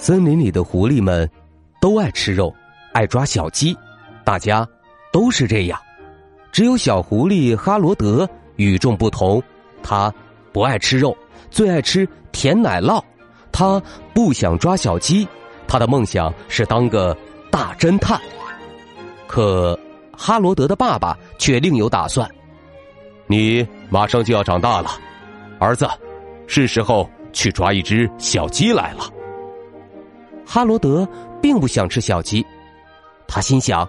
森林里的狐狸们都爱吃肉，爱抓小鸡，大家都是这样。只有小狐狸哈罗德与众不同，他不爱吃肉，最爱吃甜奶酪。他不想抓小鸡，他的梦想是当个大侦探。可哈罗德的爸爸却另有打算：你马上就要长大了，儿子，是时候去抓一只小鸡来了。哈罗德并不想吃小鸡，他心想：“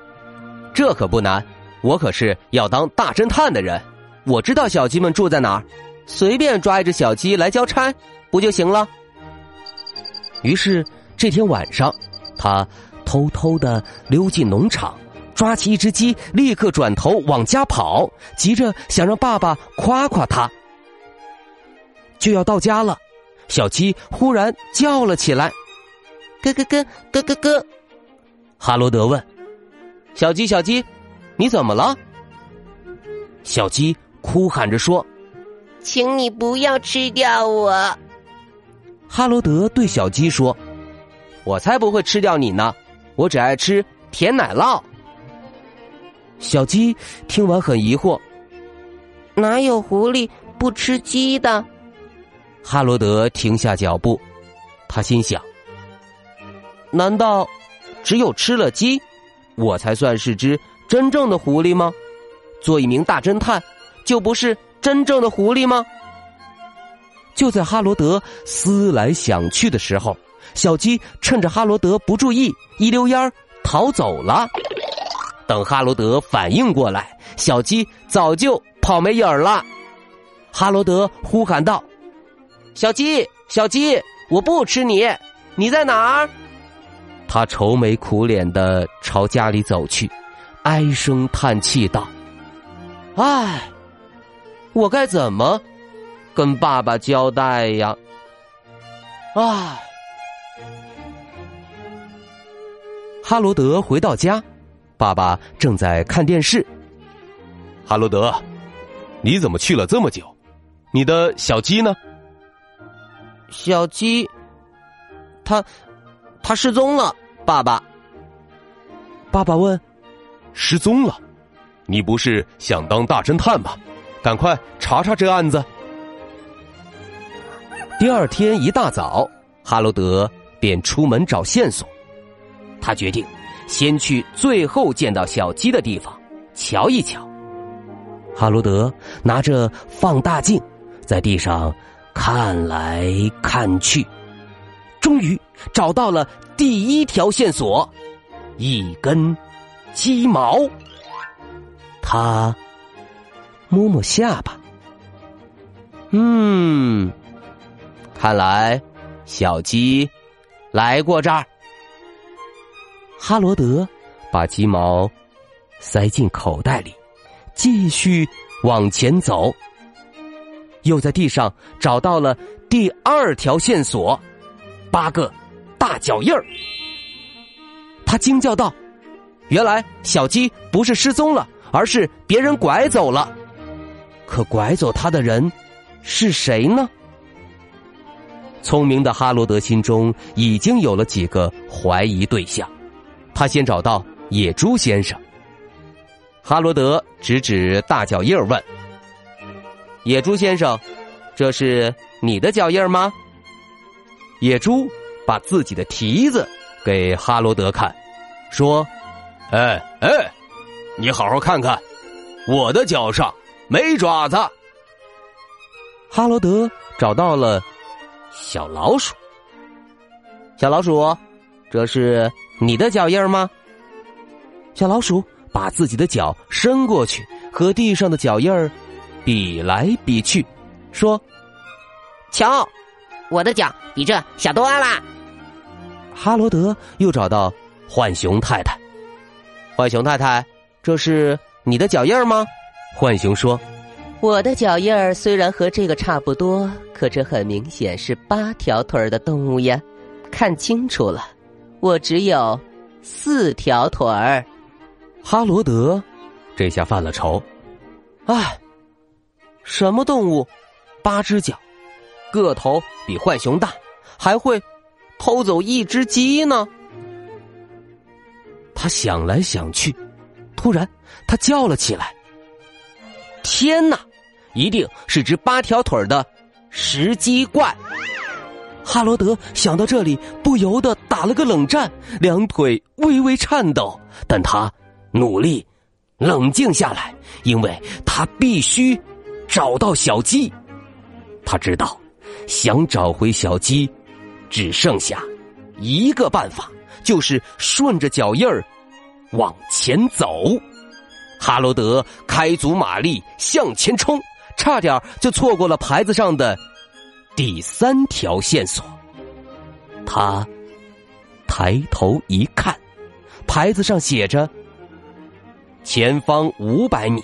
这可不难，我可是要当大侦探的人，我知道小鸡们住在哪儿，随便抓一只小鸡来交差不就行了？”于是这天晚上，他偷偷的溜进农场，抓起一只鸡，立刻转头往家跑，急着想让爸爸夸夸他。就要到家了，小鸡忽然叫了起来。咯咯咯咯咯咯，哈罗德问：“小鸡，小鸡，你怎么了？”小鸡哭喊着说：“请你不要吃掉我。”哈罗德对小鸡说：“我才不会吃掉你呢，我只爱吃甜奶酪。”小鸡听完很疑惑：“哪有狐狸不吃鸡的？”哈罗德停下脚步，他心想。难道只有吃了鸡，我才算是只真正的狐狸吗？做一名大侦探，就不是真正的狐狸吗？就在哈罗德思来想去的时候，小鸡趁着哈罗德不注意，一溜烟逃走了。等哈罗德反应过来，小鸡早就跑没影儿了。哈罗德呼喊道：“小鸡，小鸡，我不吃你，你在哪儿？”他愁眉苦脸的朝家里走去，唉声叹气道：“唉，我该怎么跟爸爸交代呀？”唉。哈罗德回到家，爸爸正在看电视。哈罗德，你怎么去了这么久？你的小鸡呢？小鸡，他。他失踪了，爸爸。爸爸问：“失踪了？你不是想当大侦探吗？赶快查查这案子。”第二天一大早，哈罗德便出门找线索。他决定先去最后见到小鸡的地方瞧一瞧。哈罗德拿着放大镜在地上看来看去。终于找到了第一条线索，一根鸡毛。他摸摸下巴，嗯，看来小鸡来过这儿。哈罗德把鸡毛塞进口袋里，继续往前走，又在地上找到了第二条线索。八个大脚印儿，他惊叫道：“原来小鸡不是失踪了，而是别人拐走了。可拐走他的人是谁呢？”聪明的哈罗德心中已经有了几个怀疑对象。他先找到野猪先生。哈罗德指指大脚印儿问：“野猪先生，这是你的脚印儿吗？”野猪把自己的蹄子给哈罗德看，说：“哎哎，你好好看看，我的脚上没爪子。”哈罗德找到了小老鼠。小老鼠，这是你的脚印吗？小老鼠把自己的脚伸过去，和地上的脚印比来比去，说：“瞧，我的脚比这小多了。”哈罗德又找到浣熊太太，浣熊太太，这是你的脚印吗？浣熊说：“我的脚印儿虽然和这个差不多，可这很明显是八条腿的动物呀。看清楚了，我只有四条腿儿。”哈罗德这下犯了愁，唉，什么动物，八只脚，个头比浣熊大，还会偷走一只鸡呢？他想来想去，突然他叫了起来：“天哪！一定是只八条腿的石鸡怪！”哈罗德想到这里，不由得打了个冷战，两腿微微颤抖，但他。努力冷静下来，因为他必须找到小鸡。他知道，想找回小鸡，只剩下一个办法，就是顺着脚印儿往前走。哈罗德开足马力向前冲，差点就错过了牌子上的第三条线索。他抬头一看，牌子上写着。前方五百米，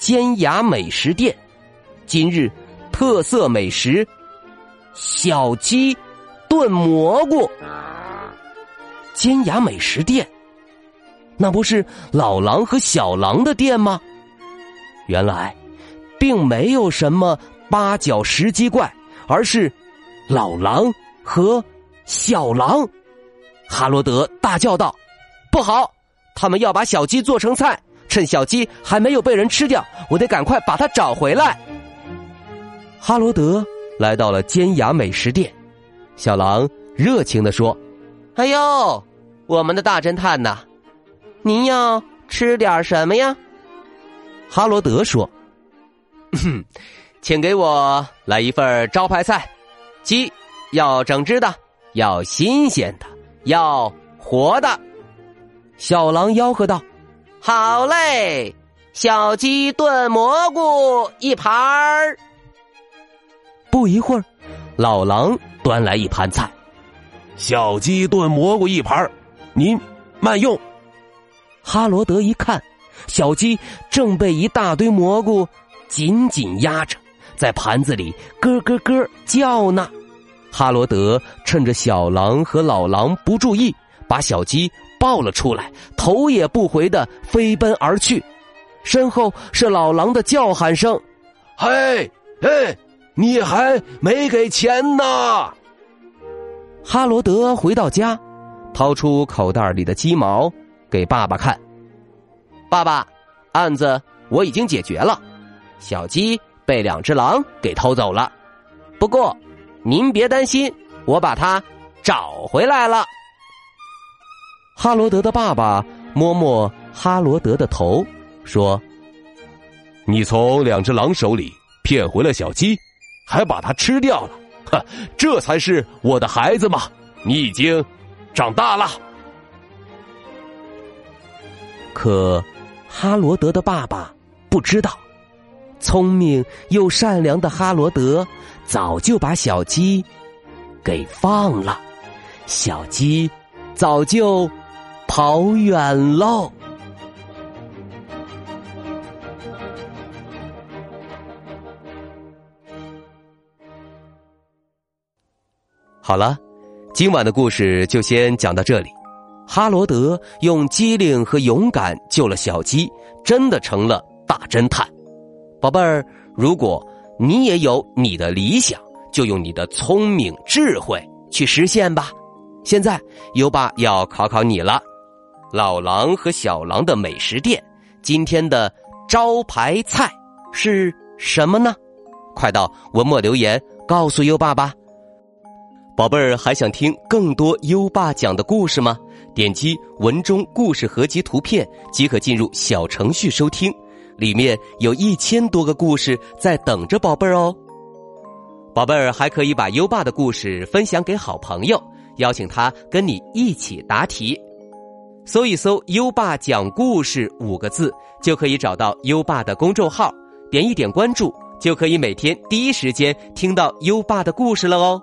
尖牙美食店，今日特色美食小鸡炖蘑菇。尖牙美食店，那不是老狼和小狼的店吗？原来，并没有什么八角石鸡怪，而是老狼和小狼。哈罗德大叫道：“不好！”他们要把小鸡做成菜，趁小鸡还没有被人吃掉，我得赶快把它找回来。哈罗德来到了尖牙美食店，小狼热情的说：“哎呦，我们的大侦探呐，您要吃点什么呀？”哈罗德说：“请给我来一份招牌菜，鸡要整只的，要新鲜的，要活的。”小狼吆喝道：“好嘞，小鸡炖蘑菇一盘儿。”不一会儿，老狼端来一盘菜，小鸡炖蘑菇一盘儿，您慢用。哈罗德一看，小鸡正被一大堆蘑菇紧紧压着，在盘子里咯咯咯叫呢。哈罗德趁着小狼和老狼不注意，把小鸡。抱了出来，头也不回的飞奔而去，身后是老狼的叫喊声：“嘿，嘿，你还没给钱呢！”哈罗德回到家，掏出口袋里的鸡毛给爸爸看：“爸爸，案子我已经解决了，小鸡被两只狼给偷走了，不过您别担心，我把它找回来了。”哈罗德的爸爸摸摸哈罗德的头，说：“你从两只狼手里骗回了小鸡，还把它吃掉了，哈，这才是我的孩子嘛！你已经长大了。”可哈罗德的爸爸不知道，聪明又善良的哈罗德早就把小鸡给放了，小鸡早就。跑远喽！好了，今晚的故事就先讲到这里。哈罗德用机灵和勇敢救了小鸡，真的成了大侦探。宝贝儿，如果你也有你的理想，就用你的聪明智慧去实现吧。现在优爸要考考你了。老狼和小狼的美食店，今天的招牌菜是什么呢？快到文末留言告诉优爸吧。宝贝儿，还想听更多优爸讲的故事吗？点击文中故事合集图片即可进入小程序收听，里面有一千多个故事在等着宝贝儿哦。宝贝儿还可以把优爸的故事分享给好朋友，邀请他跟你一起答题。搜一搜“优爸讲故事”五个字，就可以找到优爸的公众号，点一点关注，就可以每天第一时间听到优爸的故事了哦。